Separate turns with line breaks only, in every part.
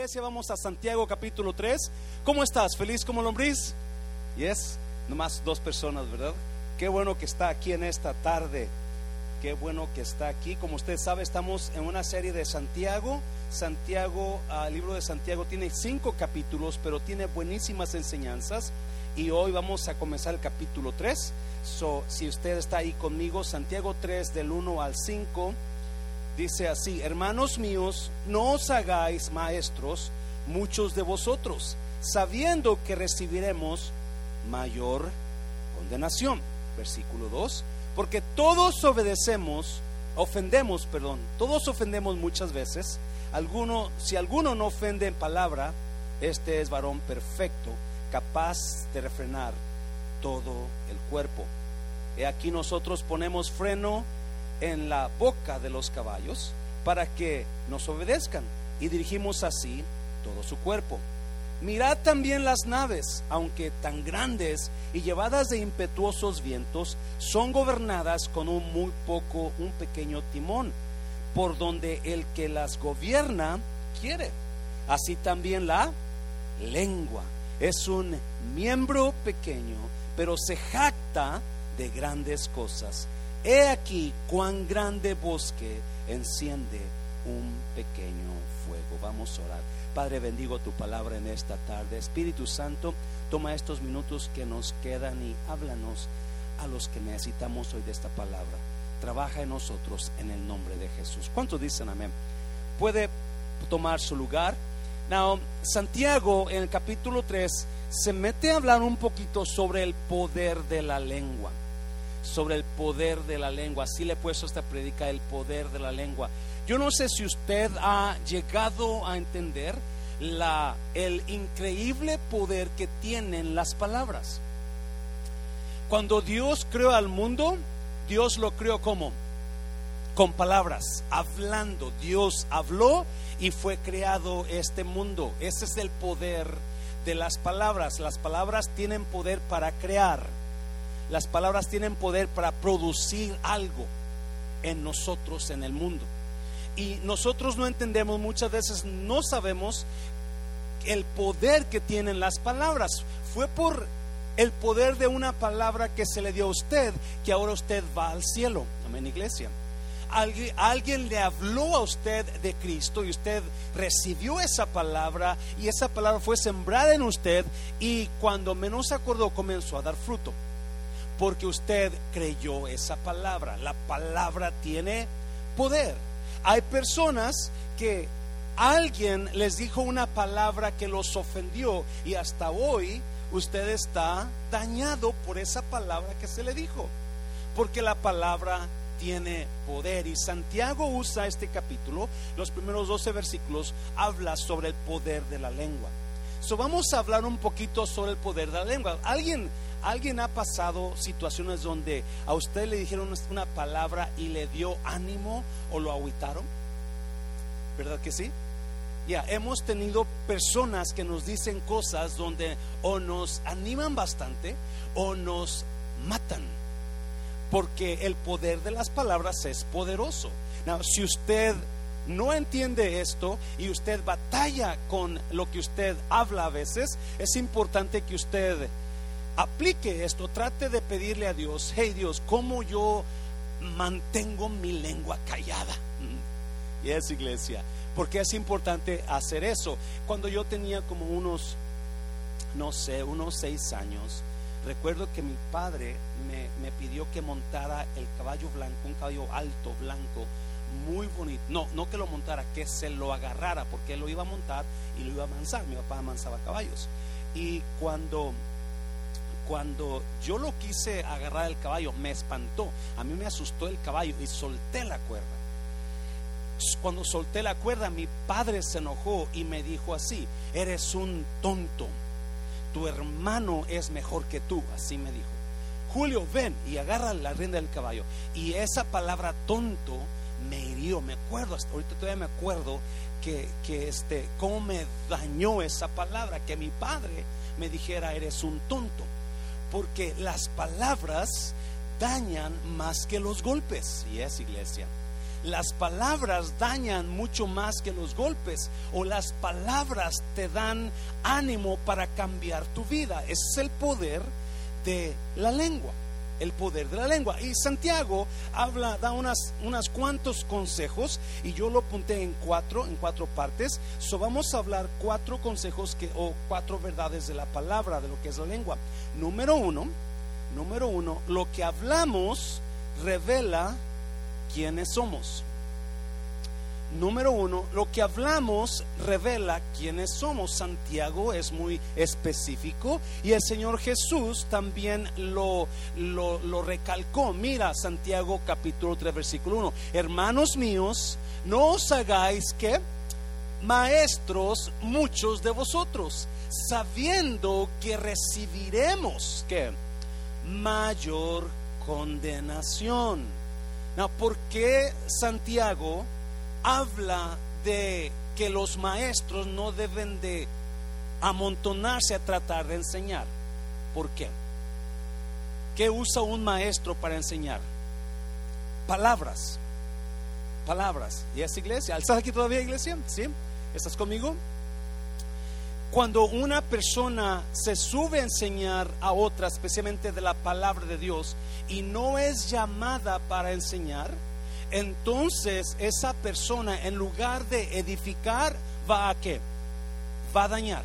iglesia, vamos a Santiago capítulo 3. ¿Cómo estás? ¿Feliz como lombriz? Yes, nomás dos personas, ¿verdad? Qué bueno que está aquí en esta tarde. Qué bueno que está aquí. Como usted sabe, estamos en una serie de Santiago. Santiago, ah, el libro de Santiago tiene cinco capítulos, pero tiene buenísimas enseñanzas. Y hoy vamos a comenzar el capítulo 3. So, si usted está ahí conmigo, Santiago 3 del 1 al 5 dice así, hermanos míos, no os hagáis maestros muchos de vosotros, sabiendo que recibiremos mayor condenación. Versículo 2, porque todos obedecemos, ofendemos, perdón, todos ofendemos muchas veces. Alguno, si alguno no ofende en palabra, este es varón perfecto, capaz de refrenar todo el cuerpo. He aquí nosotros ponemos freno en la boca de los caballos para que nos obedezcan y dirigimos así todo su cuerpo. Mirad también las naves, aunque tan grandes y llevadas de impetuosos vientos, son gobernadas con un muy poco, un pequeño timón, por donde el que las gobierna quiere. Así también la lengua es un miembro pequeño, pero se jacta de grandes cosas. He aquí cuán grande bosque enciende un pequeño fuego. Vamos a orar. Padre, bendigo tu palabra en esta tarde. Espíritu Santo, toma estos minutos que nos quedan y háblanos a los que necesitamos hoy de esta palabra. Trabaja en nosotros en el nombre de Jesús. ¿Cuántos dicen amén? Puede tomar su lugar. Now, Santiago en el capítulo 3 se mete a hablar un poquito sobre el poder de la lengua sobre el poder de la lengua. Así le he puesto esta predica, el poder de la lengua. Yo no sé si usted ha llegado a entender la, el increíble poder que tienen las palabras. Cuando Dios creó al mundo, Dios lo creó como con palabras, hablando. Dios habló y fue creado este mundo. Ese es el poder de las palabras. Las palabras tienen poder para crear las palabras tienen poder para producir algo en nosotros, en el mundo. Y nosotros no entendemos, muchas veces no sabemos el poder que tienen las palabras. Fue por el poder de una palabra que se le dio a usted que ahora usted va al cielo. Amén, iglesia. Alguien, alguien, le habló a usted de Cristo y usted recibió esa palabra y esa palabra fue sembrada en usted y cuando menos acordó comenzó a dar fruto porque usted creyó esa palabra. La palabra tiene poder. Hay personas que alguien les dijo una palabra que los ofendió y hasta hoy usted está dañado por esa palabra que se le dijo. Porque la palabra tiene poder. Y Santiago usa este capítulo, los primeros 12 versículos, habla sobre el poder de la lengua. So vamos a hablar un poquito sobre el poder de la lengua. ¿Alguien ¿Alguien ha pasado situaciones donde a usted le dijeron una palabra y le dio ánimo o lo aguitaron? ¿Verdad que sí? Ya, hemos tenido personas que nos dicen cosas donde o nos animan bastante o nos matan. Porque el poder de las palabras es poderoso. si usted no entiende esto y usted batalla con lo que usted habla a veces, es importante que usted aplique esto, trate de pedirle a Dios, hey Dios, ¿cómo yo mantengo mi lengua callada? Mm. Y es iglesia, porque es importante hacer eso. Cuando yo tenía como unos, no sé, unos seis años, recuerdo que mi padre me, pidió que montara el caballo blanco, un caballo alto, blanco, muy bonito. No, no que lo montara, que se lo agarrara, porque él lo iba a montar y lo iba a amansar. Mi papá amansaba caballos. Y cuando cuando yo lo quise agarrar el caballo, me espantó. A mí me asustó el caballo y solté la cuerda. Cuando solté la cuerda, mi padre se enojó y me dijo así, eres un tonto. Tu hermano es mejor que tú, así me dijo. Julio, ven y agarra la rienda del caballo. Y esa palabra tonto me hirió, me acuerdo, hasta ahorita todavía me acuerdo que, que este, cómo me dañó esa palabra, que mi padre me dijera, eres un tonto porque las palabras dañan más que los golpes. Y es iglesia. las palabras dañan mucho más que los golpes o las palabras te dan ánimo para cambiar tu vida. Ese es el poder de la lengua el poder de la lengua. Y Santiago habla, da unas, unas cuantos consejos y yo lo apunté en cuatro, en cuatro partes. So vamos a hablar cuatro consejos que, o cuatro verdades de la palabra, de lo que es la lengua. Número uno, número uno, lo que hablamos revela quiénes somos. Número uno, lo que hablamos revela quiénes somos. Santiago es muy específico y el Señor Jesús también lo, lo, recalcó. Mira, Santiago capítulo 3, versículo 1. Hermanos míos, no os hagáis que maestros muchos de vosotros, sabiendo que recibiremos que mayor condenación. ¿Por qué Santiago habla de que los maestros no deben de amontonarse a tratar de enseñar? ¿Por qué? ¿Qué usa un maestro para enseñar? Palabras. Palabras. ¿Y es iglesia? ¿Estás aquí todavía, iglesia? ¿Sí? ¿Estás conmigo? Cuando una persona se sube a enseñar a otra, especialmente de la palabra de Dios, y no es llamada para enseñar, entonces esa persona en lugar de edificar va a qué? Va a dañar.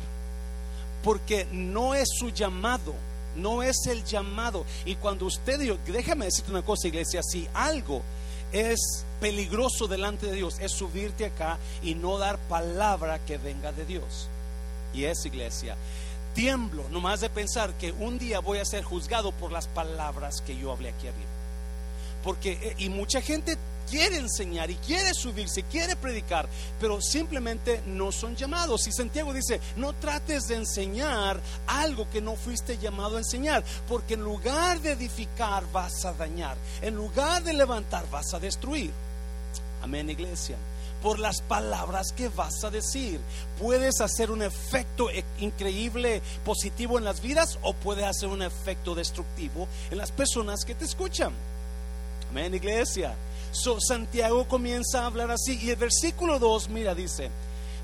Porque no es su llamado, no es el llamado. Y cuando usted dijo, déjame decirte una cosa, iglesia, si algo es peligroso delante de Dios, es subirte acá y no dar palabra que venga de Dios y es iglesia. Tiemblo nomás de pensar que un día voy a ser juzgado por las palabras que yo hablé aquí arriba. Porque, eh, y mucha gente quiere enseñar y quiere subirse, quiere predicar, pero simplemente no son llamados. Y Santiago dice, no trates de enseñar algo que no fuiste llamado a enseñar, porque en lugar de edificar vas a dañar, en lugar de levantar vas a destruir. Amén, iglesia por las palabras que vas a decir. Puedes hacer un efecto e- increíble, positivo en las vidas o puede hacer un efecto destructivo en las personas que te escuchan. Amén, iglesia. Santiago comienza a hablar así y el versículo 2, mira, dice,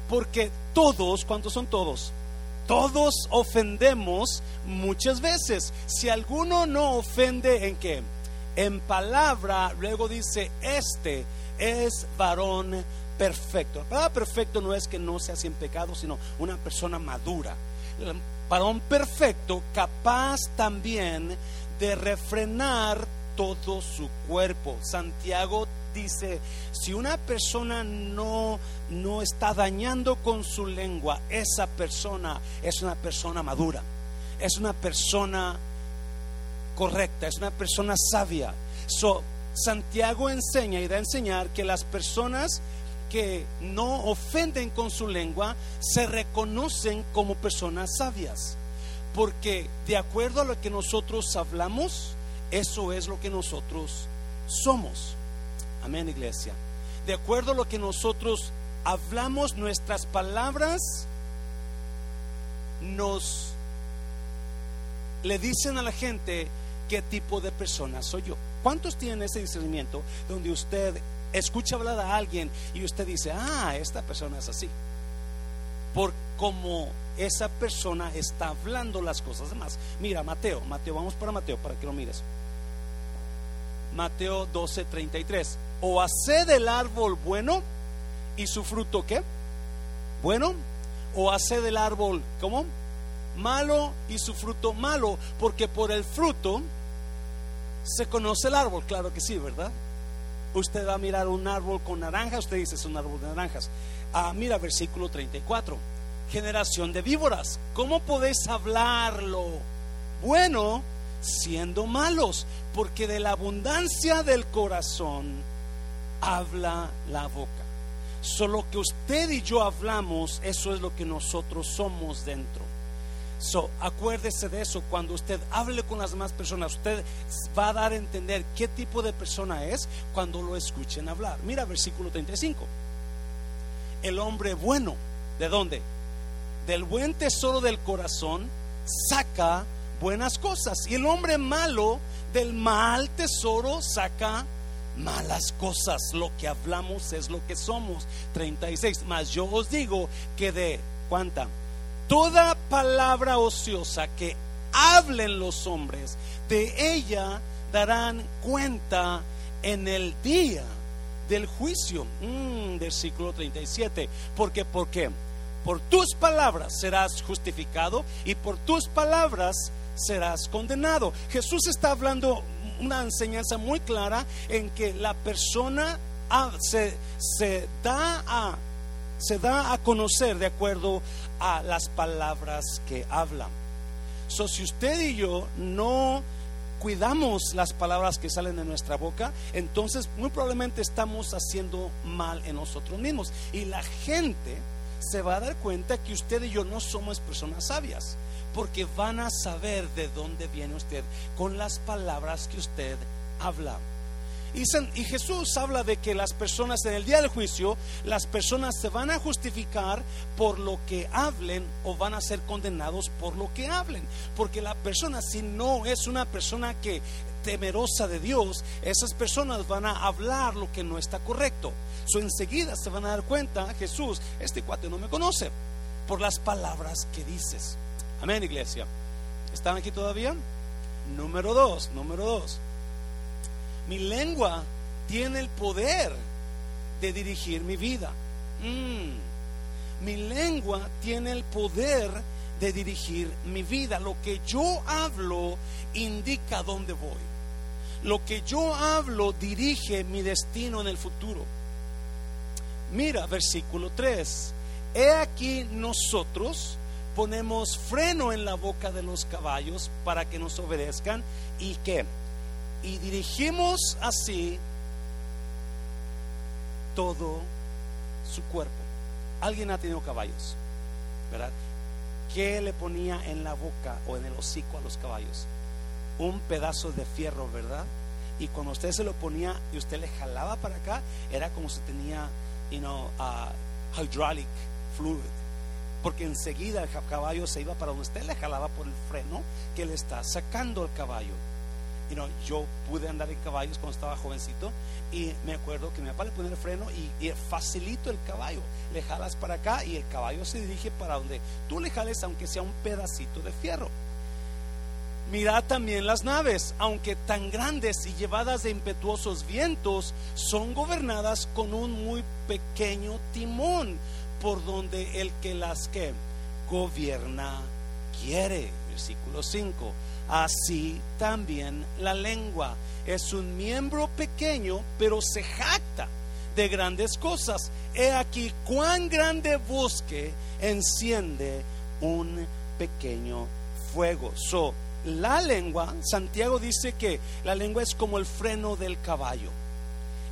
porque todos, ¿cuántos son todos? Todos ofendemos muchas veces. Si alguno no ofende en qué? En palabra, luego dice, este es varón perfecto. La palabra perfecto no es que no sea sin pecado, sino una persona madura. Para un perfecto, capaz también de refrenar todo su cuerpo. Santiago dice, si una persona no, no está dañando con su lengua, esa persona es una persona madura, es una persona correcta, es una persona sabia. Santiago enseña y da a enseñar que las personas que no ofenden con su lengua se reconocen como personas sabias. Porque de acuerdo a lo que nosotros hablamos, eso es lo que nosotros somos. Amén, iglesia. De acuerdo a lo que nosotros hablamos, nuestras palabras nos le dicen a la gente qué tipo de persona soy yo. ¿Cuántos tienen ese discernimiento donde usted escucha hablar a alguien y usted dice, ah, esta persona es así. Por como esa persona está hablando las cosas demás. Mira, Mateo, Mateo, vamos para Mateo para que lo mires. Mateo 12, 33. O hace del árbol bueno y su fruto qué? Bueno. O hace del árbol, ¿cómo? Malo y su fruto malo. Porque por el fruto se conoce el árbol, claro que sí, ¿verdad? Usted va a mirar un árbol con naranjas, usted dice es un árbol de naranjas. Ah, mira versículo 34. Generación de víboras, ¿cómo podéis hablarlo bueno siendo malos? Porque de la abundancia del corazón habla la boca. Solo que usted y yo hablamos, eso es lo que nosotros somos dentro. So, acuérdese de eso. Cuando usted hable con las demás personas, usted va a dar a entender qué tipo de persona es cuando lo escuchen hablar. Mira versículo 35. El hombre bueno, ¿de dónde? Del buen tesoro del corazón saca buenas cosas. Y el hombre malo del mal tesoro saca malas cosas. Lo que hablamos es lo que somos. 36. Mas yo os digo que de cuánta toda palabra ociosa que hablen los hombres, de ella darán cuenta en el día del juicio. Mm, versículo 37. Porque, ¿por qué? Por tus palabras serás justificado y por tus palabras serás condenado. Jesús está hablando una enseñanza muy clara en que la persona se, se, da a, se da a conocer de acuerdo a las palabras que hablan. So, si usted y yo no cuidamos las palabras que salen de nuestra boca, entonces muy probablemente estamos haciendo mal en nosotros mismos. Y la gente se va a dar cuenta que usted y yo no somos personas sabias porque van a saber de dónde viene usted con las palabras que usted habla. Y, Jesús habla de que las personas en el día del juicio, las personas se van a justificar por lo que hablen o van a ser condenados por lo que hablen. Porque la persona, si no es una persona que temerosa de Dios, esas personas van a hablar lo que no está correcto. So enseguida se van a dar cuenta, Jesús, este cuate no me conoce por las palabras que dices. Amén, iglesia. ¿Están aquí todavía? Número dos, número dos. Mi lengua tiene el poder de dirigir mi vida. Mm. Mi lengua tiene el poder de dirigir mi vida. Lo que yo hablo indica dónde voy. Lo que yo hablo dirige mi destino en el futuro. Mira, versículo 3. He aquí nosotros ponemos freno en la boca de los caballos para que nos obedezcan y que y dirigimos así todo su cuerpo. Alguien ha tenido caballos, ¿verdad? ¿Qué le ponía en la boca o en el hocico a los caballos? Un pedazo de fierro, ¿verdad? Y cuando usted se lo ponía y usted le jalaba para acá, era como si tenía, you know, uh, hydraulic fluid porque enseguida el caballo se iba para donde usted le jalaba por el freno que le está sacando el caballo. Y no, yo pude andar en caballos cuando estaba jovencito y me acuerdo que mi papá le ponía el freno y, facilito el caballo. Le jalas para acá y el caballo se dirige para donde tú le jales, aunque sea un pedacito de fierro. Mirad también las naves, aunque tan grandes y llevadas de impetuosos vientos, son gobernadas con un muy pequeño timón por donde el que las que gobierna quiere. Versículo 5. Así también la lengua es un miembro pequeño, pero se jacta de grandes cosas. He aquí cuán grande bosque enciende un pequeño fuego. So, la lengua, Santiago dice que la lengua es como el freno del caballo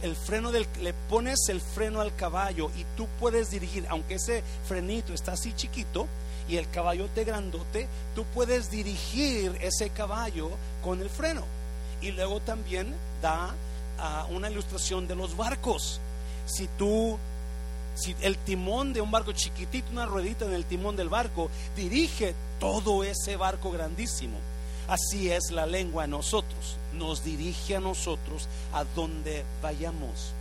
el freno del, le pones el freno al caballo y tú puedes dirigir, aunque ese frenito está así chiquito y el caballo te grandote, tú puedes dirigir ese caballo con el freno. Y luego también da ah, una ilustración de los barcos. Si tú si el timón de un barco chiquitito, una ruedita en el timón del barco, dirige todo ese barco grandísimo. Así es la lengua en nosotros, nos dirige a nosotros a donde vayamos.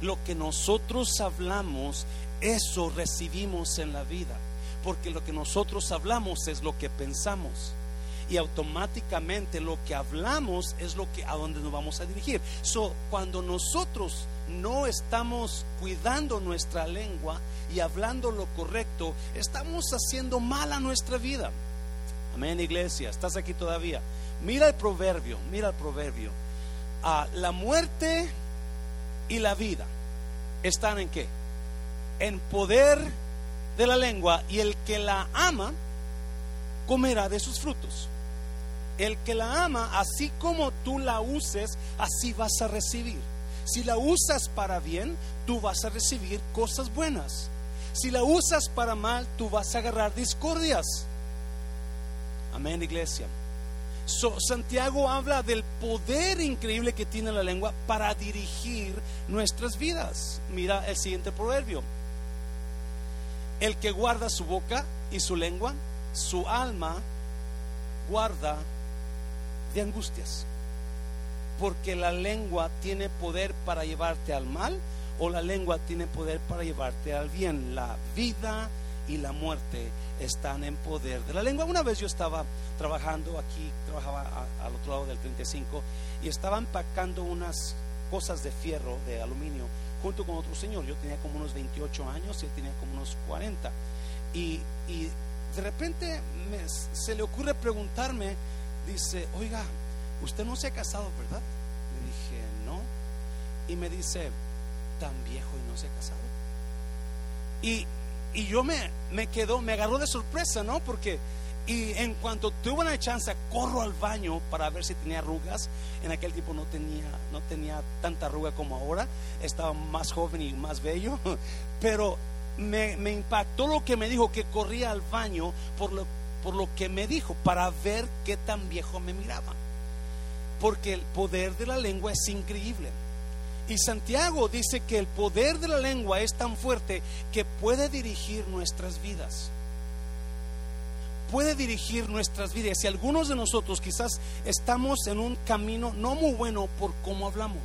Lo que nosotros hablamos, eso recibimos en la vida, porque lo que nosotros hablamos es lo que pensamos y automáticamente lo que hablamos es lo que a donde nos vamos a dirigir. So, cuando nosotros no estamos cuidando nuestra lengua y hablando lo correcto, estamos haciendo mal a nuestra vida. Amén, iglesia. ¿Estás aquí todavía? Mira el proverbio, mira el proverbio. Ah, la muerte y la vida están en qué? En poder de la lengua y el que la ama comerá de sus frutos. El que la ama, así como tú la uses, así vas a recibir. Si la usas para bien, tú vas a recibir cosas buenas. Si la usas para mal, tú vas a agarrar discordias. Amén, iglesia. Santiago habla del poder increíble que tiene la lengua para dirigir nuestras vidas. Mira el siguiente proverbio. El que guarda su boca y su lengua, su alma guarda de angustias. porque la lengua tiene poder para llevarte al mal o la lengua tiene poder para llevarte al bien. La vida y la muerte están en poder de la lengua. Una vez yo estaba trabajando aquí, trabajaba al otro lado del 35 y estaba empacando unas cosas de fierro, de aluminio, junto con otro señor. Yo tenía como unos 28 años y él tenía como unos 40. Y, de repente se le ocurre preguntarme, dice, oiga, usted no se ha casado, ¿verdad? Le dije, no. Y me dice, tan viejo y no se ha casado. Y, y yo me, me quedo, me agarró de sorpresa, ¿no? Porque y en cuanto tuve una chance, corro al baño para ver si tenía arrugas. En aquel tiempo no tenía, no tenía tanta arruga como ahora. Estaba más joven y más bello. Pero me, me impactó lo que me dijo, que corría al baño por lo, por lo que me dijo, para ver qué tan viejo me miraba. Porque el poder de la lengua es increíble. Y Santiago dice que el poder de la lengua es tan fuerte que puede dirigir nuestras vidas. Puede dirigir nuestras vidas. Y algunos de nosotros quizás estamos en un camino no muy bueno por cómo hablamos.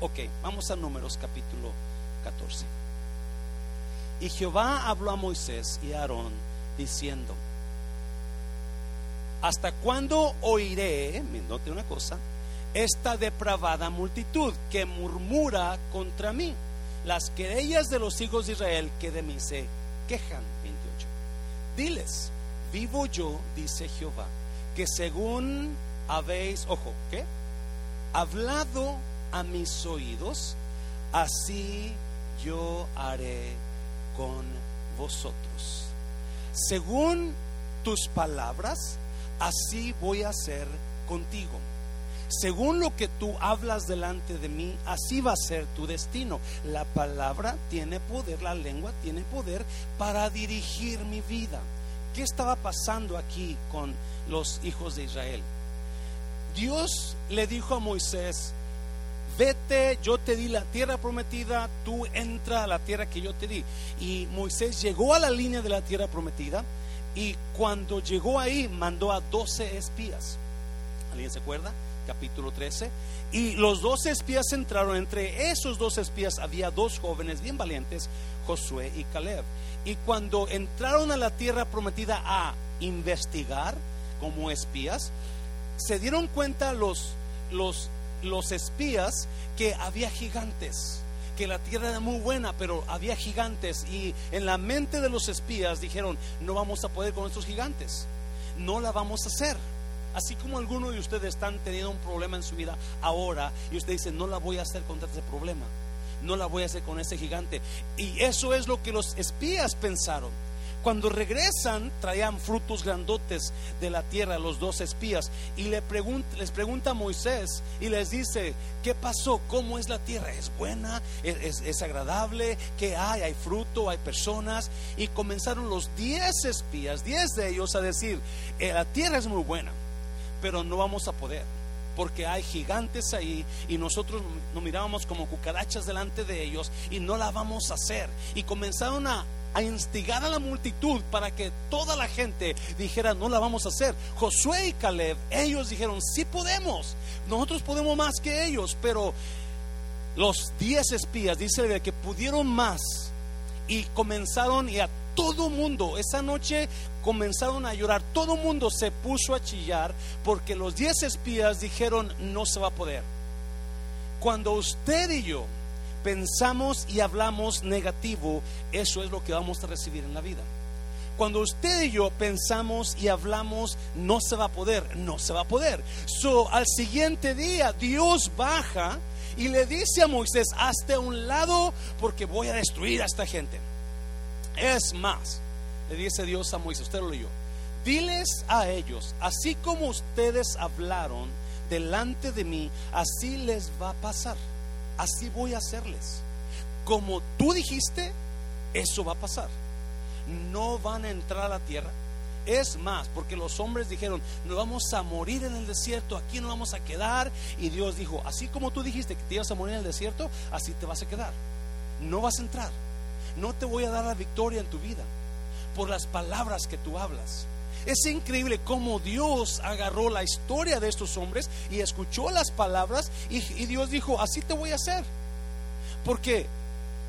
Ok, vamos a Números capítulo 14. Y Jehová habló a Moisés y a Aarón diciendo, ¿hasta cuándo oiré, note una cosa, esta depravada multitud que murmura contra mí, las querellas de los hijos de Israel que de mí se quejan. 28. Diles, vivo yo, dice Jehová, que según habéis, ojo, ¿qué? Hablado a mis oídos, así yo haré con vosotros. Según tus palabras, así voy a hacer contigo según lo que tú hablas delante de mí, así va a ser tu destino. La palabra tiene poder, la lengua tiene poder para dirigir mi vida. ¿Qué estaba pasando aquí con los hijos de Israel? Dios le dijo a Moisés, vete, yo te di la tierra prometida, tú entra a la tierra que yo te di. Y Moisés llegó a la línea de la tierra prometida y cuando llegó ahí mandó a doce espías. ¿Alguien se acuerda? Capítulo 13. Y los dos espías entraron. Entre esos dos espías había dos jóvenes bien valientes, Josué y Caleb. Y cuando entraron a la tierra prometida a investigar como espías, se dieron cuenta los, los, los espías que había gigantes que la tierra era muy buena, pero había gigantes y en la mente de los espías dijeron, no vamos a poder con estos gigantes, no la vamos a hacer. Así como algunos de ustedes están teniendo un problema en su vida ahora y usted dice, no la voy a hacer contra ese problema, no la voy a hacer con ese gigante. Y eso es lo que los espías pensaron. Cuando regresan, traían frutos grandotes de la tierra, los dos espías, y le les pregunta a Moisés y les dice, ¿qué pasó? ¿Cómo es la tierra? ¿Es buena? ¿Es, es agradable? ¿Qué hay? ¿Hay fruto? ¿Hay personas? Y comenzaron los diez espías, diez de ellos a decir, eh, la tierra es muy buena pero no vamos a poder. Porque hay gigantes ahí y nosotros nos mirábamos como cucarachas delante de ellos y no la vamos a hacer. Y comenzaron a, a instigar a la multitud para que toda la gente dijera, no la vamos a hacer. Josué y Caleb, ellos dijeron, sí podemos, nosotros podemos más que ellos, pero los diez espías, dice que pudieron más y comenzaron y a todo mundo, esa noche comenzaron a llorar, todo mundo se puso a chillar porque los diez espías dijeron no se va a poder. Cuando usted y yo pensamos y hablamos negativo, eso es lo que vamos a recibir en la vida. Cuando usted y yo pensamos y hablamos, no se va a poder, no se va a poder. So, al siguiente día, Dios baja y le dice a Moisés, hazte a un lado porque voy a destruir a esta gente. Es más, le dice Dios a Moisés, usted lo leyó, diles a ellos, así como ustedes hablaron delante de mí, así les va a pasar, así voy a hacerles. Como tú dijiste, eso va a pasar. No van a entrar a la tierra. Es más, porque los hombres dijeron, nos vamos a morir en el desierto, aquí no vamos a quedar. Y Dios dijo, así como tú dijiste que te ibas a morir en el desierto, así te vas a quedar. No vas a entrar no te voy a dar la victoria en tu vida por las palabras que tú hablas. Es increíble cómo Dios agarró la historia de estos hombres y escuchó las palabras y, y Dios dijo, así te voy a hacer. Porque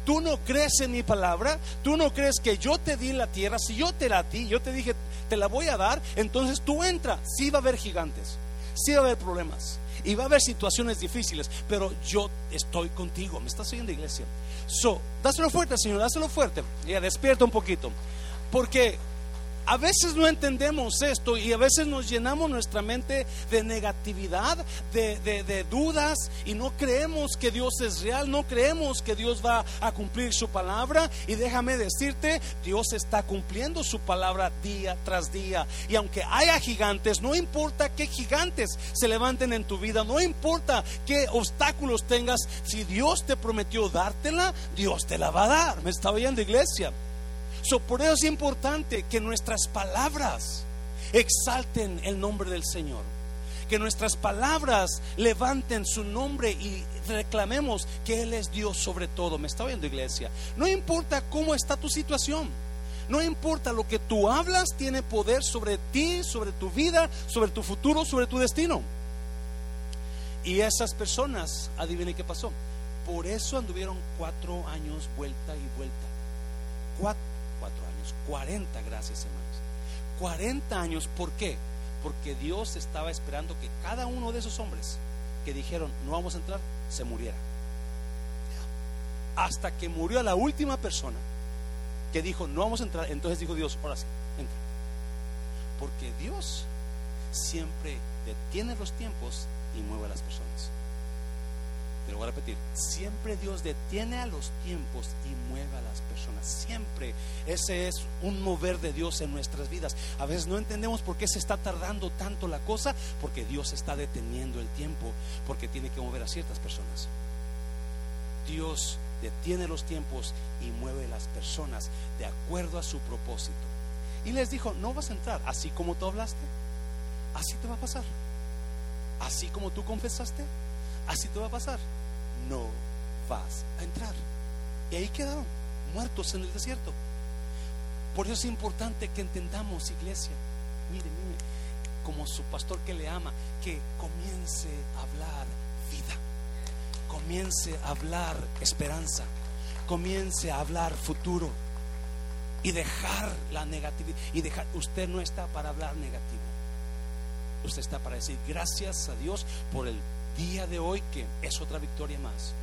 tú no crees en mi palabra, tú no crees que yo te di la tierra, si yo te la di, yo te dije, te la voy a dar, entonces tú entra, sí va a haber gigantes, sí va a haber problemas y va a haber situaciones difíciles, pero yo estoy contigo, me estás oyendo iglesia. So, dáselo fuerte, Señor, dáselo fuerte. Ya despierta un poquito, porque a veces no entendemos esto y a veces nos llenamos nuestra mente de negatividad, de, dudas y no creemos que Dios es real, no creemos que Dios va a cumplir su palabra. Y déjame decirte, Dios está cumpliendo su palabra día tras día. Y aunque haya gigantes, no importa qué gigantes se levanten en tu vida, no importa qué obstáculos tengas, si Dios te prometió dártela, Dios te la va a dar. ¿Me está oyendo iglesia? Por eso es importante que nuestras palabras exalten el nombre del Señor. Que nuestras palabras levanten su nombre y reclamemos que Él es Dios sobre todo. Me está oyendo iglesia. No importa cómo está tu situación. No importa lo que tú hablas, tiene poder sobre ti, sobre tu vida, sobre tu futuro, sobre tu destino. Y esas personas, adivinen qué pasó. Por eso anduvieron cuatro años vuelta y vuelta. Cuatro 40, gracias hermanos. 40 años, ¿por qué? Porque Dios estaba esperando que cada uno de esos hombres que dijeron, no vamos a entrar, se muriera. Hasta que murió la última persona que dijo, no vamos a entrar, entonces dijo Dios, ahora sí, entra. Porque Dios siempre detiene los tiempos y mueve a las personas. Pero voy a repetir, siempre Dios detiene a los tiempos y mueve a las personas. Siempre ese es un mover de Dios en nuestras vidas. A veces no entendemos por qué se está tardando tanto la cosa, porque Dios está deteniendo el tiempo, porque tiene que mover a ciertas personas. Dios detiene los tiempos y mueve a las personas de acuerdo a su propósito. Y les dijo, no vas a entrar así como tú hablaste, así te va a pasar. Así como tú confesaste, así te va a pasar. No vas a entrar. Y ahí quedaron, muertos en el desierto. Por eso es importante que entendamos, iglesia. Mire, mire, como su pastor que le ama, que comience a hablar vida. Comience a hablar esperanza. Comience a hablar futuro. Y dejar la negatividad. Y dejar, usted no está para hablar negativo. Usted está para decir gracias a Dios por el día de hoy que es otra victoria más.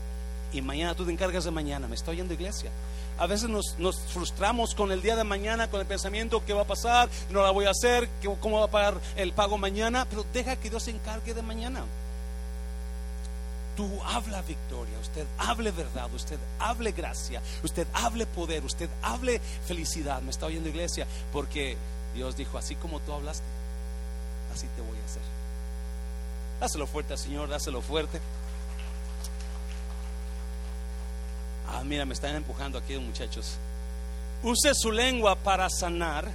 Y mañana tú te encargas de mañana. ¿Me estoy oyendo iglesia? A veces nos, nos, frustramos con el día de mañana, con el pensamiento que va a pasar, no la voy a hacer, cómo va a pagar el pago mañana, pero deja que Dios se encargue de mañana. Tú habla victoria, usted hable verdad, usted hable gracia, usted hable poder, usted hable felicidad. ¿Me está oyendo iglesia? Porque Dios dijo, así como tú hablaste, así te voy a hacer. Dáselo fuerte al Señor, dáselo fuerte. Ah, mira, me están empujando aquí muchachos. Use su lengua para sanar,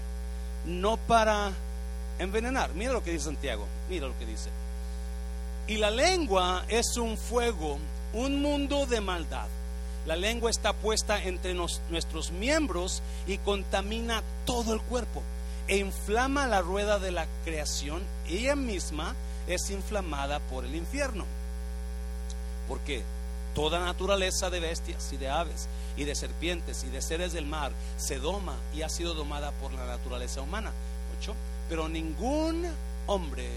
no para envenenar. Mira lo que dice Santiago, mira lo que dice. Y la lengua es un fuego, un mundo de maldad. La lengua está puesta entre nuestros miembros y contamina todo el cuerpo e inflama la rueda de la creación. Ella misma es inflamada por el infierno. Porque toda naturaleza de bestias y de aves y de serpientes y de seres del mar se doma y ha sido domada por la naturaleza humana. Pero ningún hombre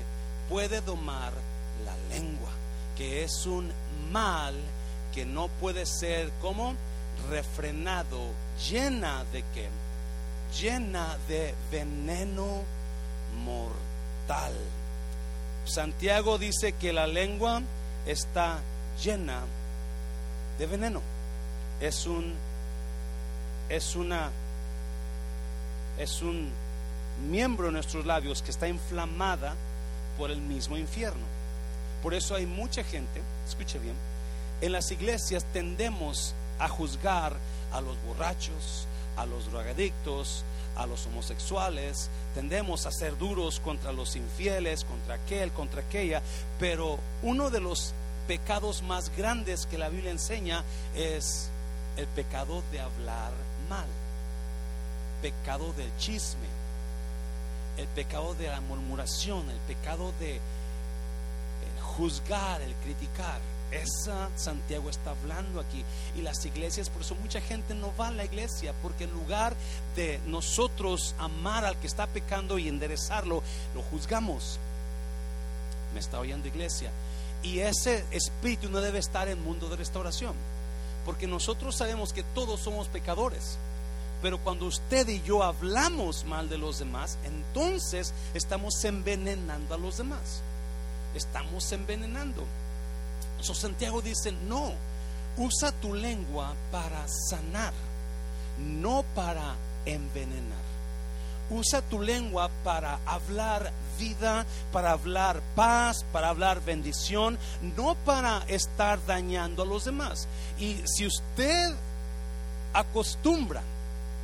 puede domar la lengua, que es un mal que no puede ser como refrenado, llena de qué? Llena de veneno mortal. Santiago dice que la lengua está llena de veneno. Es un es una es un miembro de nuestros labios que está inflamada por el mismo infierno. Por eso hay mucha gente, escuche bien, en las iglesias tendemos a juzgar a los borrachos, a los drogadictos, a los homosexuales, tendemos a ser duros contra los infieles, contra aquel, contra aquella, pero uno de los pecados más grandes que la Biblia enseña es el pecado de hablar mal, pecado del chisme, el pecado de la murmuración, el pecado de eh, juzgar, el criticar. Esa Santiago está hablando aquí. Y las iglesias, por eso mucha gente no va a la iglesia, porque en lugar de nosotros amar al que está pecando y enderezarlo, lo juzgamos. Me está oyendo iglesia. Y ese espíritu no debe estar en el mundo de restauración, porque nosotros sabemos que todos somos pecadores. Pero cuando usted y yo hablamos mal de los demás, entonces estamos envenenando a los demás. Estamos envenenando. So, Santiago dice, no, usa tu lengua para sanar, no para envenenar. Usa tu lengua para hablar vida, para hablar paz, para hablar bendición, no para estar dañando a los demás. Y si usted acostumbra,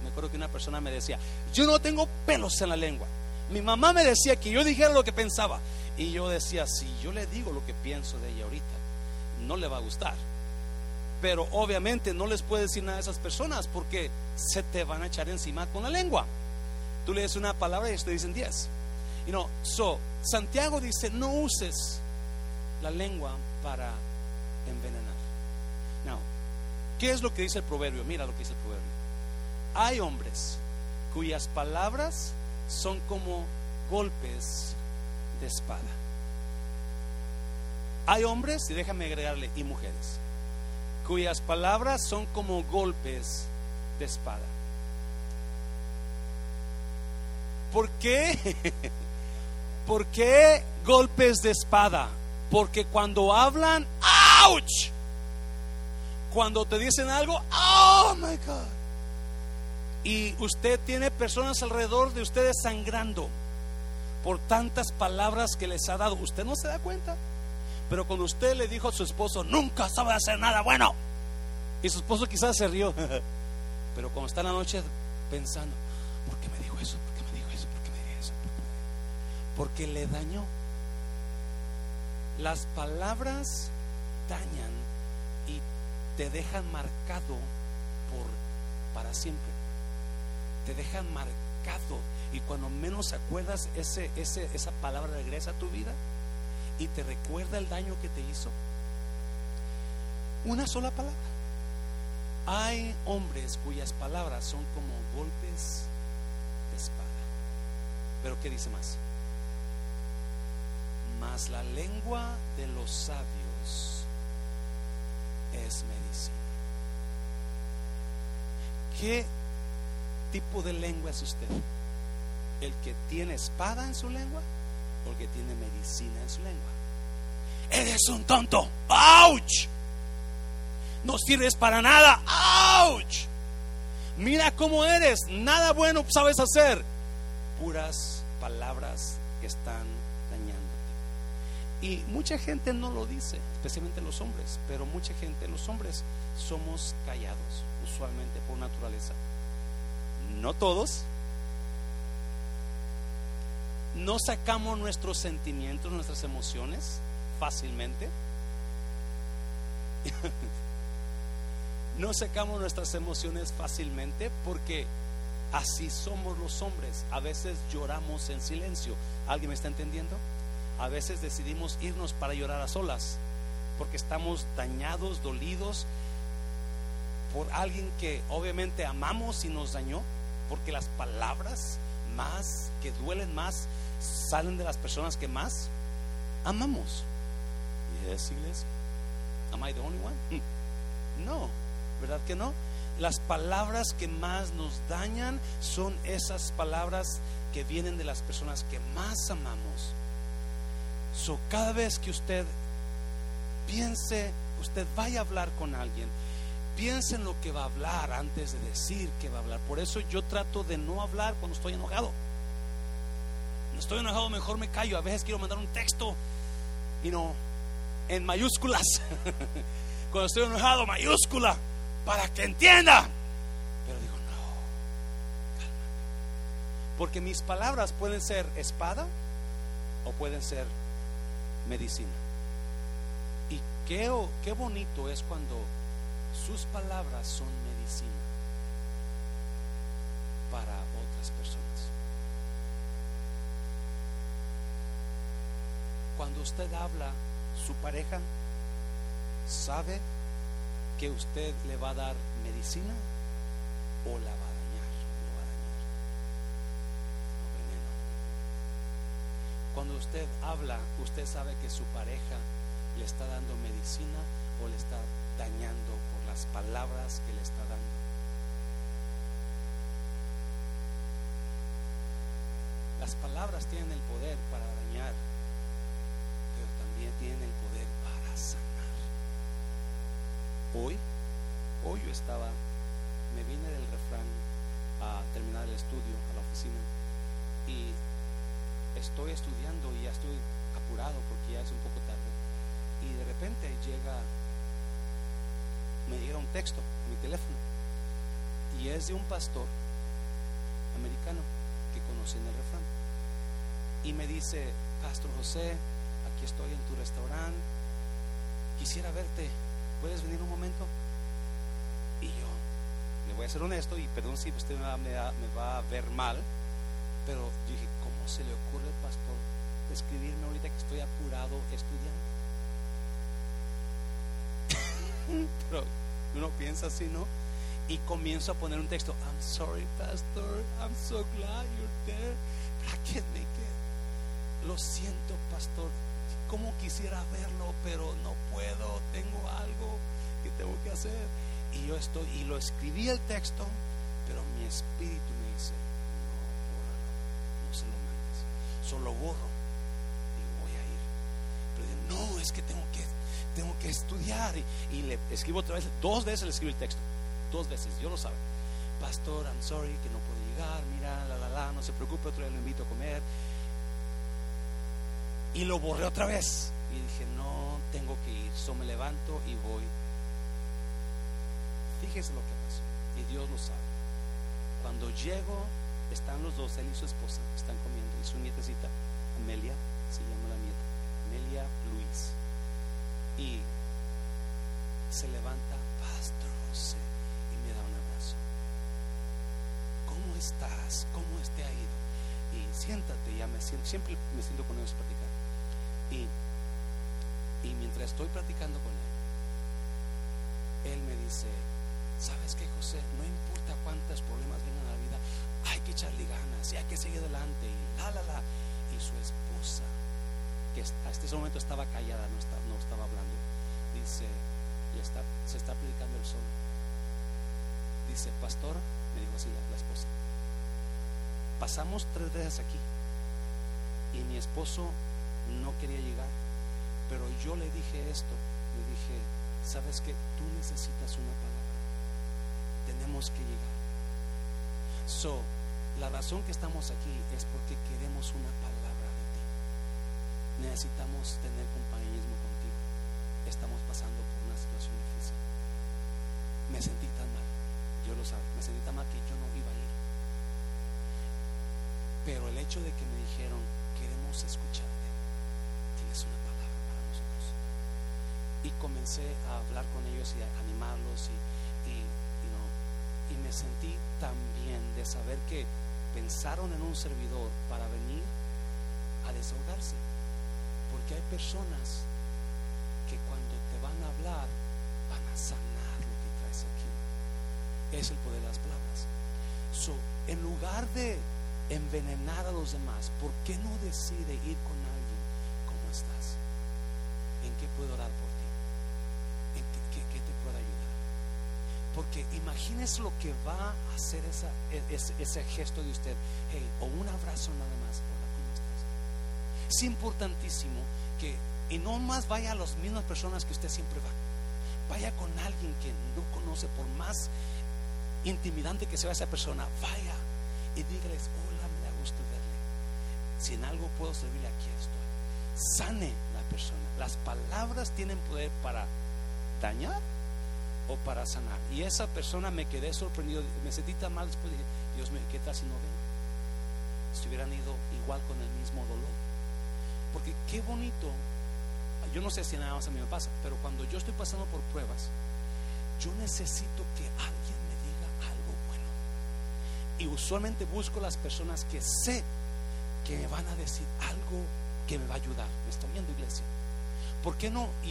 me acuerdo que una persona me decía, yo no tengo pelos en la lengua. Mi mamá me decía que yo dijera lo que pensaba. Y yo decía, si yo le digo lo que pienso de ella ahorita, no le va a gustar. Pero obviamente no les puedes decir nada a esas personas porque se te van a echar encima con la lengua. Tú le una palabra y te dicen diez. Y no, so, Santiago dice, no uses la lengua para envenenar. Now, ¿qué es lo que dice el proverbio? Mira lo que dice el proverbio. Hay hombres cuyas palabras son como golpes de espada. Hay hombres, y déjame agregarle, y mujeres, cuyas palabras son como golpes de espada. ¿Por qué? ¿Por qué golpes de espada? Porque cuando hablan, ¡ouch! Cuando te dicen algo, ¡oh my God! Y usted tiene personas alrededor de ustedes sangrando por tantas palabras que les ha dado. ¿Usted no se da cuenta? Pero cuando usted le dijo a su esposo, nunca sabe hacer nada bueno, y su esposo quizás se rió, pero cuando está en la noche pensando, ¿por qué me dijo eso? ¿Por qué me dijo eso? ¿Por qué me dijo eso? Porque le dañó. Las palabras dañan y te dejan marcado por para siempre. Te dejan marcado y cuando menos acuerdas ese, ese, esa palabra regresa a tu vida y te recuerda el daño que te hizo. Una sola palabra. Hay hombres cuyas palabras son como golpes de espada. Pero ¿qué dice más? Mas la lengua de los sabios es medicina. ¿Qué tipo de lengua es usted? ¿El que tiene espada en su lengua? Porque tiene medicina en su lengua. Eres un tonto. ¡Auch! No sirves para nada. ¡Auch! Mira cómo eres. Nada bueno sabes hacer. Puras palabras que están dañándote. Y mucha gente no lo dice, especialmente los hombres, pero mucha gente, los hombres, somos callados, usualmente por naturaleza. No todos, no sacamos nuestros sentimientos, nuestras emociones fácilmente. no sacamos nuestras emociones fácilmente porque así somos los hombres. A veces lloramos en silencio. ¿Alguien me está entendiendo? A veces decidimos irnos para llorar a solas porque estamos dañados, dolidos por alguien que obviamente amamos y nos dañó, porque las palabras más que duelen más salen de las personas que más amamos. Yes, iglesia. Am I the only one? No, ¿verdad que no? Las palabras que más nos dañan son esas palabras que vienen de las personas que más amamos. So, cada vez que usted piense, usted vaya a hablar con alguien, piense en lo que va a hablar antes de decir que va a hablar. Por eso yo trato de no hablar cuando estoy enojado estoy enojado, mejor me callo. A veces quiero mandar un texto, y no, en mayúsculas. Cuando estoy enojado, mayúscula, para que entienda. Pero digo, no, calma. Porque mis palabras pueden ser espada o pueden ser medicina. Y qué bonito es cuando sus palabras son medicina para otras personas. Cuando usted habla, su pareja sabe que usted le va a dar medicina o la va a dañar. Lo va a dañar. No veneno. Cuando usted habla, usted sabe que su pareja le está dando medicina o le está dañando por las palabras que le está dando. Las palabras tienen el poder para dañar, también tienen el poder para sanar. Hoy, hoy yo estaba, me vine del refrán a terminar el estudio a la oficina y estoy estudiando y ya estoy apurado porque ya es un poco tarde. Y de repente llega, me llega un texto en mi teléfono y es de un pastor americano que conocí en el refrán. Y me dice, Pastor José, aquí estoy en tu restaurante, quisiera verte, ¿puedes venir un momento? Y yo, le voy a ser honesto, y perdón si usted me va, me va- a ver mal, pero yo dije, ¿cómo se le ocurre al pastor escribirme ahorita que estoy apurado estudiando? pero uno piensa así, ¿no? Y comienzo a poner un texto, I'm sorry, pastor, I'm so glad you're there, but I can't make. Lo siento, pastor, como quisiera verlo, pero no puedo, tengo algo que tengo que hacer. Y yo estoy, y lo escribí el texto, pero mi espíritu me dice, no, bórralo, no se lo mandes, solo borro y voy a ir. Pero no, es que tengo que, tengo que estudiar. Y, y le escribo otra vez, dos veces le escribo el texto, dos veces, yo lo sabe. Pastor, I'm sorry que no puedo llegar, mira, la, la, la, no se preocupe, otro día lo invito a comer. Y lo borré otra vez. Y dije, no, tengo que ir. So me levanto y voy. Fíjese lo que pasó. Y Dios lo sabe. Cuando llego, están los dos, él y su esposa, están comiendo. Y su nietecita, Amelia, se llama la nieta. Amelia Luis. Y se levanta, Pastor José, y me da un abrazo. ¿Cómo estás? ¿Cómo te ha ido? Y siéntate, ya me siento, siempre me siento con ellos a platicar. Y, y mientras estoy platicando con él, él me dice, ¿sabes qué, José? No importa cuántos problemas vengan a la vida, hay que echarle ganas y hay que seguir adelante. Y la, la, la. Y su esposa, que hasta ese momento estaba callada, no, está, no estaba hablando, dice, y está, se está predicando el sol. Dice, pastor, me dijo así la, la esposa, pasamos tres veces aquí y mi esposo no quería llegar, pero yo le dije esto, le dije, sabes que tú necesitas una palabra, tenemos que llegar. So, la razón que estamos aquí es porque queremos una palabra de ti. Necesitamos tener compañerismo contigo. Estamos pasando por una situación difícil. Me sentí tan mal, yo lo sabía, me sentí tan mal que yo no iba a ir. Pero el hecho de que me dijeron, queremos escucharte, tienes una palabra para nosotros. Comencé a hablar con ellos y animarlos y, y me sentí tan bien de saber que pensaron en un servidor para venir a desahogarse. Porque hay personas que cuando te van a hablar van a sanar lo que traes aquí. Es el poder de las palabras. So, en lugar de envenenar a los demás, ¿por qué no decide ir con alguien? ¿Cómo estás? ¿En qué puedo orar por ti? ¿En qué, qué, qué te puedo ayudar? Porque imagínese lo que va a hacer ese, ese, gesto de usted. Hey, o un abrazo nada más. Hola, ¿cómo estás? Es importantísimo que, y no más vaya a las mismas personas que usted siempre va. Vaya con alguien que no conoce, por más intimidante que sea esa persona, vaya y dígales, hola, me da gusto verle. Si en algo puedo servirle, aquí estoy. Sane la persona. Las palabras tienen poder para dañar o para sanar. Y esa persona me quedé sorprendido, me sentí tan mal después dije, Dios mío, ¿qué tal si no ven? Si hubieran ido igual con el mismo dolor. Porque qué bonito, yo no sé si nada más a mí me pasa, pero cuando yo estoy pasando por pruebas, yo necesito que alguien me diga algo bueno. Y usualmente busco las personas que sé que me van a decir algo que me va a ayudar. ¿Me está viendo, iglesia? ¿Por qué no? Y,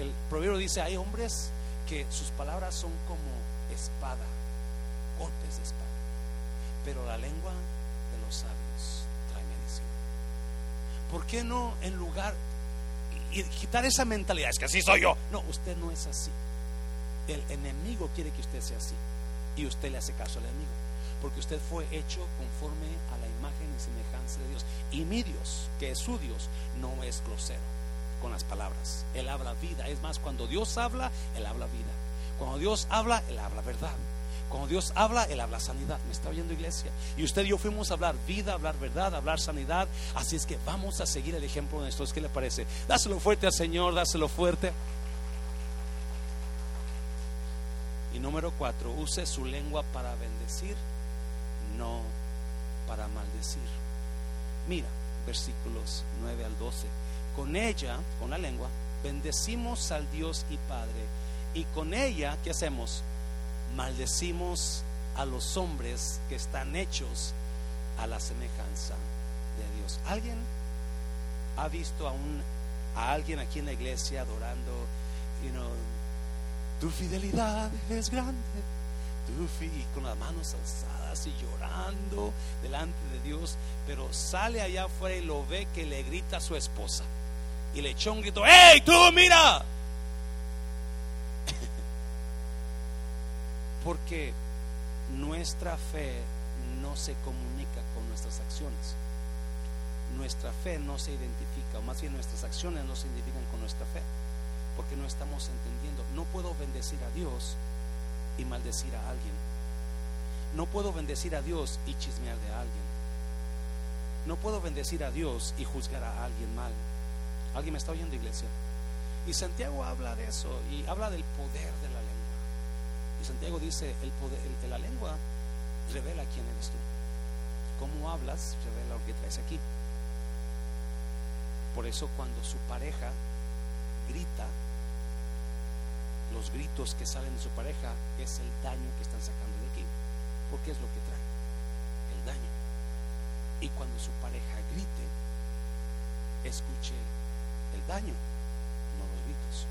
el proverbio dice, hay hombres que sus palabras son como espada, golpes de espada. Pero la lengua de los sabios trae medicina. ¿Por qué no en lugar y quitar esa mentalidad, es que así soy yo? No, usted no es así. El enemigo quiere que usted sea así y usted le hace caso al enemigo, porque usted fue hecho conforme a la imagen y semejanza de Dios. Y mi Dios, que es su Dios, no es grosero con las palabras. Él habla vida. Es más, cuando Dios habla, Él habla vida. Cuando Dios habla, Él habla verdad. Cuando Dios habla, Él habla sanidad. ¿Me está oyendo iglesia? Y usted y yo fuimos a hablar vida, hablar verdad, hablar sanidad. Así es que vamos a seguir el ejemplo de esto. ¿Qué le parece? Dáselo fuerte al Señor, dáselo fuerte. Y número cuatro, use su lengua para bendecir, no para maldecir. Mira, versículos 9 al 12. Con ella, con la lengua, bendecimos al Dios y Padre. Y con ella, ¿qué hacemos? Maldecimos a los hombres que están hechos a la semejanza de Dios. ¿Alguien ha visto a, un, a alguien aquí en la iglesia adorando, you tu fidelidad es grande. Tu y con las manos alzadas y llorando delante de Dios, pero sale allá afuera y lo ve que le grita a su esposa y le echó un grito: ¡Hey, tú, mira! Porque nuestra fe no se comunica con nuestras acciones. Nuestra fe no se identifica, o más bien nuestras acciones no se identifican con nuestra fe porque no estamos entendiendo. No puedo bendecir a Dios y maldecir a alguien. No puedo bendecir a Dios y chismear de alguien. No puedo bendecir a Dios y juzgar a alguien mal. ¿Alguien me está oyendo, iglesia? Y Santiago habla de eso y habla del poder de la lengua. Y Santiago dice, el poder de la lengua revela quién eres tú. Cómo hablas revela lo que traes aquí. Por eso cuando su pareja grita, los gritos que salen de su pareja es el daño que están sacando de aquí, porque es lo que trae, el daño. Y cuando su pareja grite, escuche daño, no los gritos,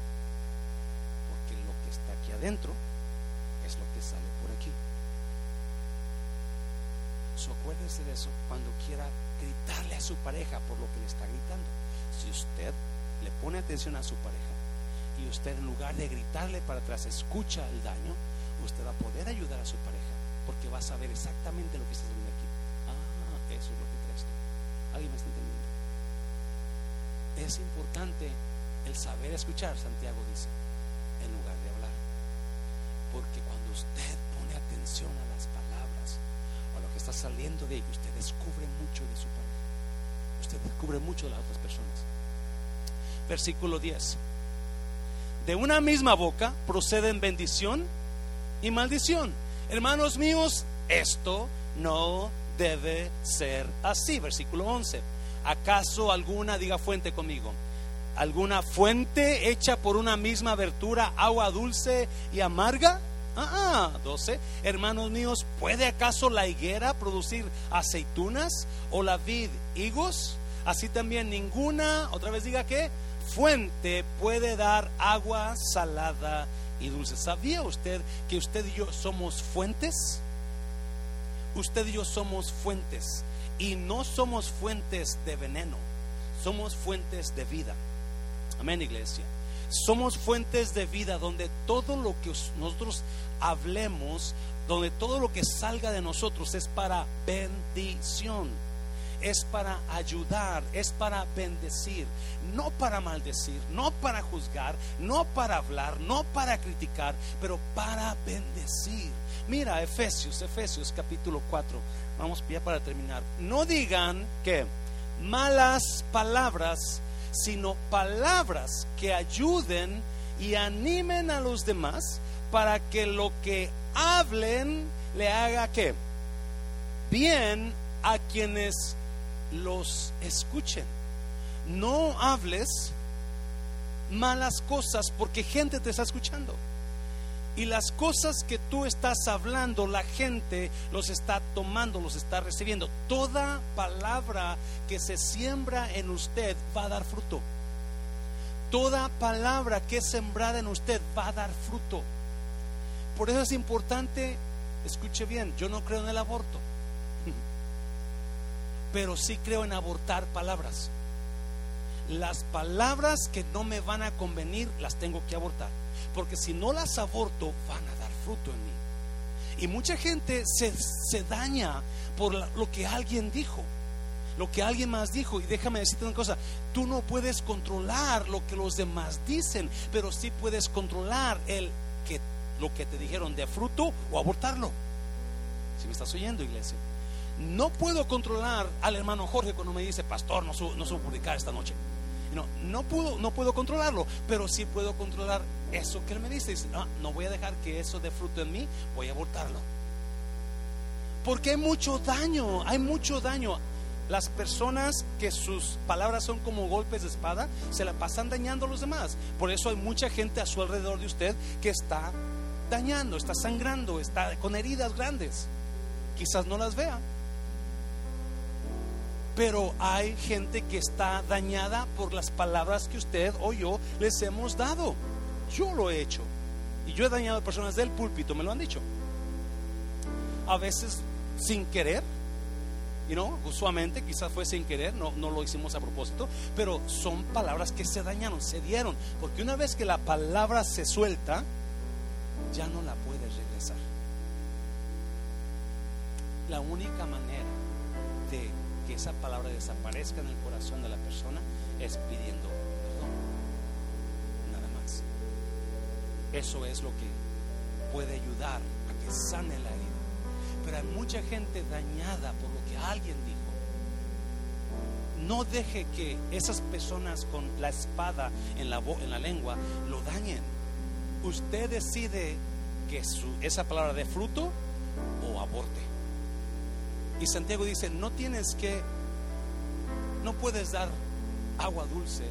porque lo que está aquí adentro es lo que sale por aquí. So, acuérdese de eso cuando quiera gritarle a su pareja por lo que le está gritando. Si usted le pone atención a su pareja, y usted en lugar de gritarle para atrás escucha el daño, usted va a poder ayudar a su pareja porque va a saber exactamente lo que está haciendo aquí. Ah, eso es lo que crees tú. ¿Alguien me está entendiendo? Es importante el saber escuchar, Santiago dice, en lugar de hablar. Porque cuando usted pone atención a las palabras o a lo que está saliendo de ella, usted descubre mucho de su pareja. Usted descubre mucho de las otras personas. Versículo 10 de una misma boca proceden bendición y maldición. Hermanos míos, esto no debe ser así. Versículo 11. ¿Acaso alguna, diga fuente conmigo, alguna fuente hecha por una misma abertura, agua dulce y amarga? Ah, 12. Hermanos míos, ¿puede acaso la higuera producir aceitunas o la vid higos? Así también ninguna, otra vez diga que, fuente puede dar agua salada y dulce. ¿Sabía usted que usted y yo somos fuentes? Usted y yo somos fuentes y no somos fuentes de veneno, somos fuentes de vida. Amén, iglesia. Somos fuentes de vida donde todo lo que nosotros hablemos, donde todo lo que salga de nosotros es para bendición es para ayudar, es para bendecir, no para maldecir, no para juzgar, no para hablar, no para criticar, pero para bendecir. Mira, Efesios, Efesios capítulo 4, vamos ya para terminar. No digan que malas palabras, sino palabras que ayuden y animen a los demás para que lo que hablen le haga que bien a quienes los escuchen. No hables malas cosas porque gente te está escuchando. Y las cosas que tú estás hablando, la gente los está tomando, los está recibiendo. Toda palabra que se siembra en usted va a dar fruto. Toda palabra que es sembrada en usted va a dar fruto. Por eso es importante, escuche bien, yo no creo en el aborto, pero sí creo en abortar palabras. Las palabras que no me van a convenir las tengo que abortar porque si no las aborto van a dar fruto en mí. Y mucha gente se, se daña por lo que alguien dijo, lo que alguien más dijo. Y déjame decirte una cosa, tú no puedes controlar lo que los demás dicen, pero sí puedes controlar el que, lo que te dijeron de fruto o abortarlo. Si me estás oyendo, iglesia. No puedo controlar al hermano Jorge cuando me dice, pastor, no subo, no subo publicar esta noche. No, no, puedo, no puedo controlarlo, pero sí puedo controlar eso que él me dice. dice no, no voy a dejar que eso dé fruto en mí, voy a abortarlo. Porque hay mucho daño, hay mucho daño. Las personas que sus palabras son como golpes de espada, se la pasan dañando a los demás. Por eso hay mucha gente a su alrededor de usted que está dañando, está sangrando, está con heridas grandes. Quizás no las vea, pero hay gente que está dañada por las palabras que usted o yo les hemos dado. Yo lo he hecho. Y yo he dañado a personas del púlpito, me lo han dicho. A veces sin querer, y no, usualmente quizás fue sin querer, no, no lo hicimos a propósito, pero son palabras que se dañaron, se dieron, porque una vez que la palabra se suelta, ya no la puedes regresar. La única manera de que esa palabra desaparezca en el corazón de la persona es pidiendo perdón. Nada más. Eso es lo que puede ayudar a que sane la herida. Pero hay mucha gente dañada por lo que alguien dijo. No deje que esas personas con la espada en la, en la lengua lo dañen. Usted decide que su, esa palabra dé fruto o aborte. Y Santiago dice, no tienes que, no puedes dar agua dulce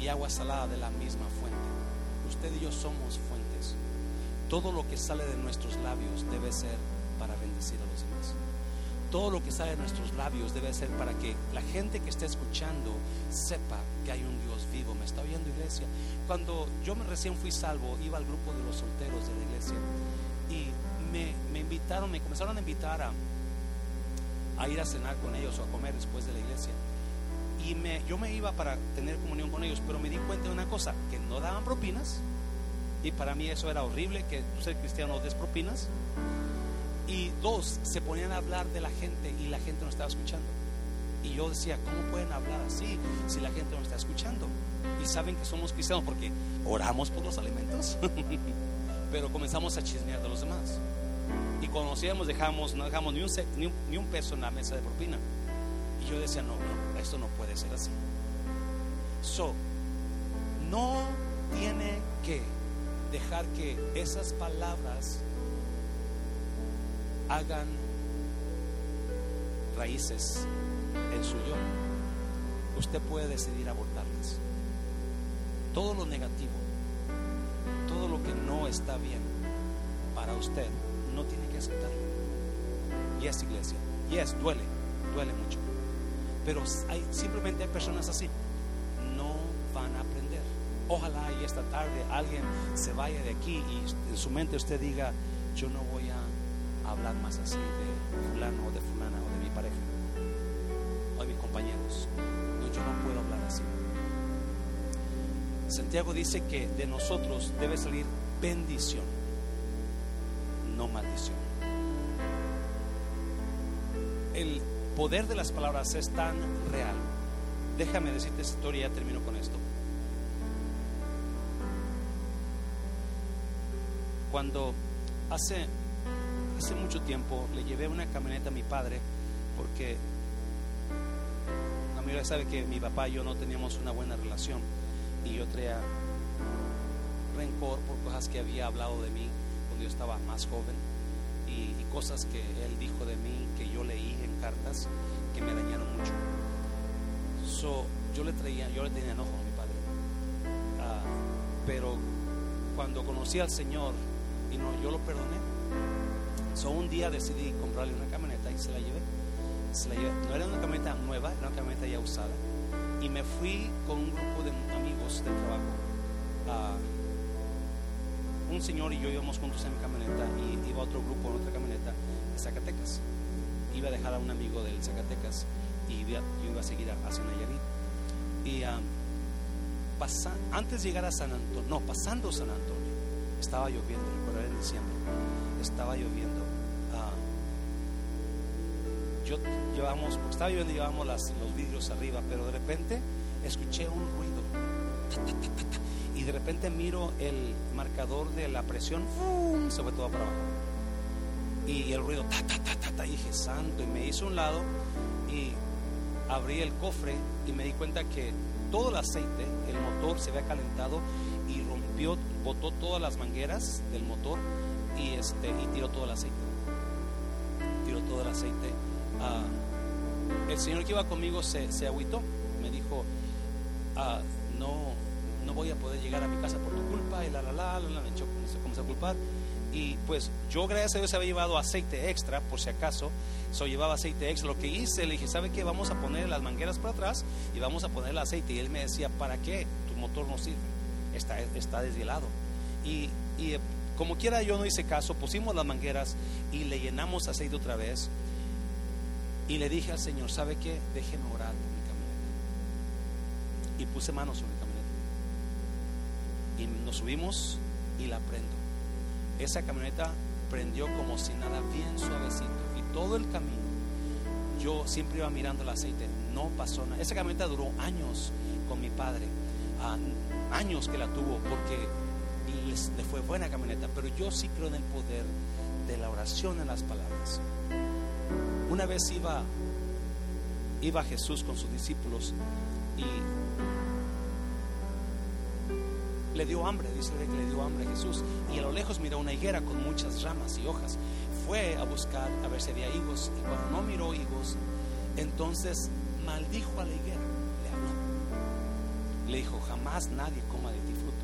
y agua salada de la misma fuente. Usted y yo somos fuentes. Todo lo que sale de nuestros labios debe ser para bendecir a los demás. Todo lo que sale de nuestros labios debe ser para que la gente que esté escuchando sepa que hay un Dios vivo. ¿Me está oyendo iglesia? Cuando yo recién fui salvo, iba al grupo de los solteros de la iglesia y me, me invitaron, me comenzaron a invitar a a ir a cenar con ellos o a comer después de la iglesia. Y me, yo me iba para tener comunión con ellos, pero me di cuenta de una cosa, que no daban propinas. Y para mí eso era horrible, que ser cristiano des propinas. Y dos, se ponían a hablar de la gente y la gente no estaba escuchando. Y yo decía, ¿cómo pueden hablar así si la gente no está escuchando? Y saben que somos cristianos porque oramos por los alimentos, pero comenzamos a chismear de los demás y conocíamos, dejamos, no dejamos ni un, ni, un, peso en la mesa de propina. Y yo decía, no, no, esto no puede ser así. So, no tiene que dejar que esas palabras hagan raíces en su yo. Usted puede decidir abortarlas. Todo lo negativo, todo lo que no está bien para usted, no tiene que aceptarlo. Y es iglesia. Y es, duele, duele mucho. Pero hay, simplemente hay personas así. No van a aprender. Ojalá y esta tarde alguien se vaya de aquí y en su mente usted diga, yo no voy a hablar más así de fulano o de fulana o de mi pareja o de mis compañeros. No, yo no puedo hablar así. Santiago dice que de nosotros debe salir bendición maldición. El poder de las palabras es tan real. Déjame decirte esta historia y ya termino con esto. Cuando hace, hace mucho tiempo le llevé una camioneta a mi padre porque la mayoría sabe que mi papá y yo no teníamos una buena relación y yo traía rencor por cosas que había hablado de mí yo estaba más joven y, cosas que él dijo de mí, que yo leí en cartas, que me dañaron mucho. So, yo le traía, yo le tenía enojo a mi padre. Ah, pero cuando conocí al Señor, y no, yo lo perdoné. So, un día decidí comprarle una camioneta y se la llevé. No era una camioneta nueva, era una camioneta ya usada. Y me fui con un grupo de amigos de trabajo. a un señor y yo íbamos juntos en mi camioneta y iba otro grupo en otra camioneta de Zacatecas. Iba a dejar a un amigo del Zacatecas y iba, yo iba a seguir hacia Nayarit. Y pasa, antes de llegar a San Antonio, no, pasando San Antonio, estaba lloviendo, recuerdo en diciembre, estaba lloviendo. ah, yo llevamos, estaba lloviendo las- los vidrios arriba, pero de repente escuché un ruido. Y de repente miro el marcador de la presión, ¡fum! se fue todo para abajo. Y el ruido, ta, ta, ta, ta, y dije, santo, y me hice un lado y abrí el cofre y me di cuenta que todo el aceite, el motor se había calentado y rompió, botó todas las mangueras del motor y, este, y tiró todo el aceite. Tiró todo el aceite. Ah, el señor que iba conmigo se, se agüitó, me dijo, ah, no, voy a poder llegar a mi casa por tu culpa, y la la la, la, la, se a culpar. Y pues yo, gracias a Dios, había llevado aceite extra, por si acaso, so llevaba aceite extra. Lo que hice, le dije, ¿sabe qué? Vamos a poner las mangueras para atrás y vamos a poner el aceite. Y él me decía, ¿para qué? Tu motor no sirve, está, está desvielado. Y, y eh, como quiera, yo no hice caso, pusimos las mangueras y le llenamos aceite otra vez. Y le dije al Señor, ¿sabe qué? Déjeme orar por mi camioneta. Y puse manos sobre. Nos subimos y la prendo. Esa camioneta prendió como si nada, bien suavecito. Y todo el camino, yo siempre iba mirando el aceite. No pasó nada. Esa camioneta duró años con mi padre. ah, años que la tuvo porque les- le fue buena camioneta. Pero yo sí creo en el poder de la oración en las palabras. Una vez iba, iba Jesús con sus discípulos y le dio hambre, dice que le dio hambre a Jesús. Y a lo lejos miró una higuera con muchas ramas y hojas. Fue a buscar a ver si había higos. Y cuando no miró higos, entonces maldijo a la higuera. Le habló. Le dijo, jamás nadie coma de ti fruto.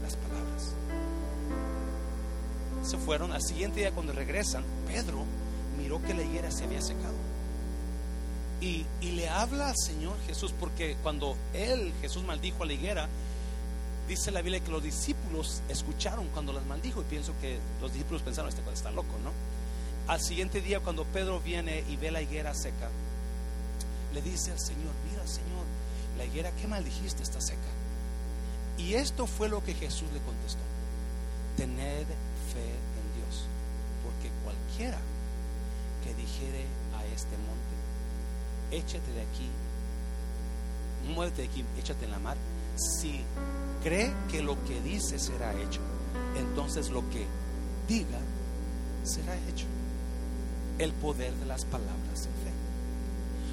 Las palabras. Se fueron. Al siguiente día cuando regresan, Pedro miró que la higuera se había secado. Y, y le habla al Señor Jesús, porque cuando él, Jesús, maldijo a la higuera, dice la Biblia que los discípulos escucharon cuando las maldijo y pienso que los discípulos pensaron, este está loco, ¿no? Al siguiente día cuando Pedro viene y ve la higuera seca, le dice al Señor, mira Señor, la higuera que maldijiste está seca. Y esto fue lo que Jesús le contestó, tened fe en Dios, porque cualquiera que dijere a este monte, échate de aquí, muévete de aquí, échate en la mar, si cree que lo que dice será hecho, entonces lo que diga será hecho. El poder de las palabras en fe.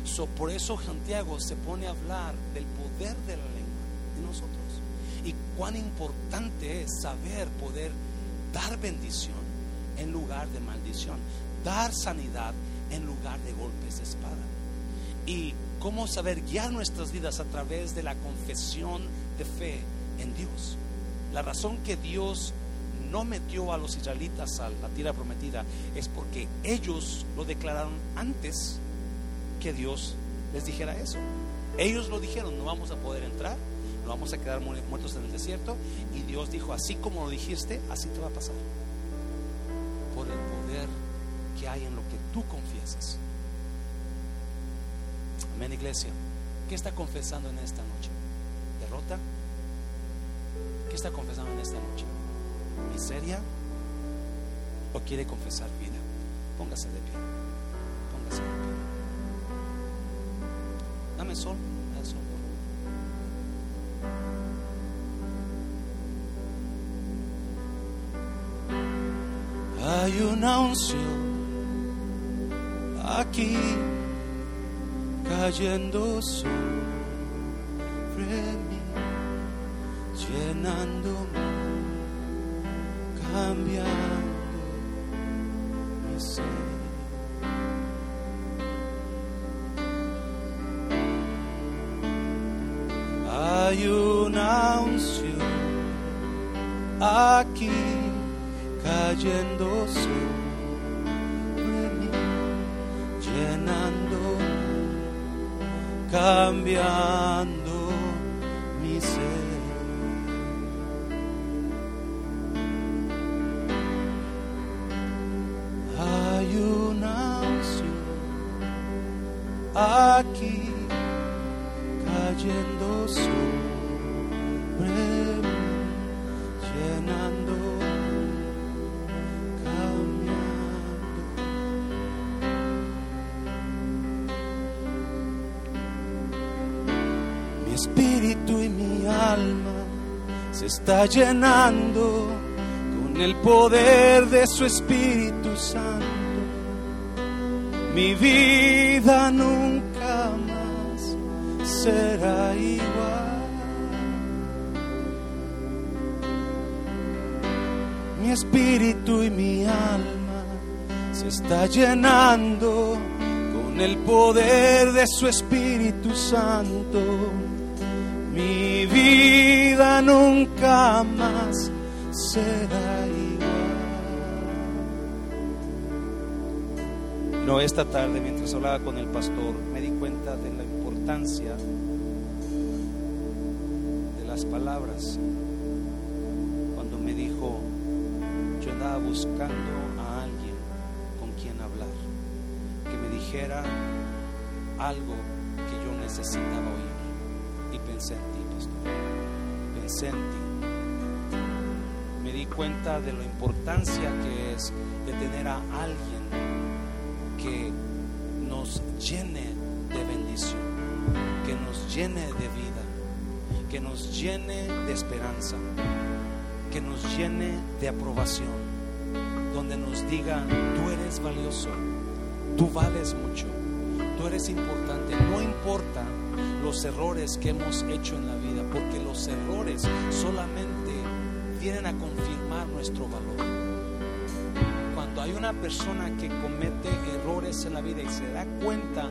So, por eso Santiago se pone a hablar del poder de la lengua de nosotros. Y cuán importante es saber poder dar bendición en lugar de maldición, dar sanidad en lugar de golpes de espada. Y cómo saber guiar nuestras vidas a través de la confesión de fe en Dios. La razón que Dios no metió a los israelitas a la tierra prometida es porque ellos lo declararon antes que Dios les dijera eso. Ellos lo dijeron, no vamos a poder entrar, no vamos a quedar mu- muertos en el desierto. Y Dios dijo, así como lo dijiste, así te va a pasar. Por el poder que hay en lo que tú confiesas. Amén, iglesia. ¿Qué está confesando en esta noche? ¿Derrota? ¿Qué está confesando en esta noche? ¿Miseria? ¿O quiere confesar vida? Póngase de pie. Póngase de pie. Dame sol. Dame sol, por. Hay una unción aquí cayendo sobre mí, llenándome, cambiando mi ser. Hay una unción aquí cayendo sobre cambiando está llenando con el poder de su Espíritu Santo. Mi vida nunca más será igual. Mi espíritu y mi alma se está llenando con el poder de su Espíritu Santo. Mi vida nunca más será igual. No, esta tarde mientras hablaba con el pastor me di cuenta de la importancia de las palabras. Cuando me dijo, yo andaba buscando a alguien con quien hablar, que me dijera algo que yo necesitaba oír. Pensé en ti, pastor. Pensé en ti. Me di cuenta de la importancia que es de tener a alguien que nos llene de bendición, que nos llene de vida, que nos llene de esperanza, que nos llene de aprobación, donde nos diga, tú eres valioso, tú vales mucho, tú eres importante, no importa los errores que hemos hecho en la vida, porque los errores solamente vienen a confirmar nuestro valor. Cuando hay una persona que comete errores en la vida y se da cuenta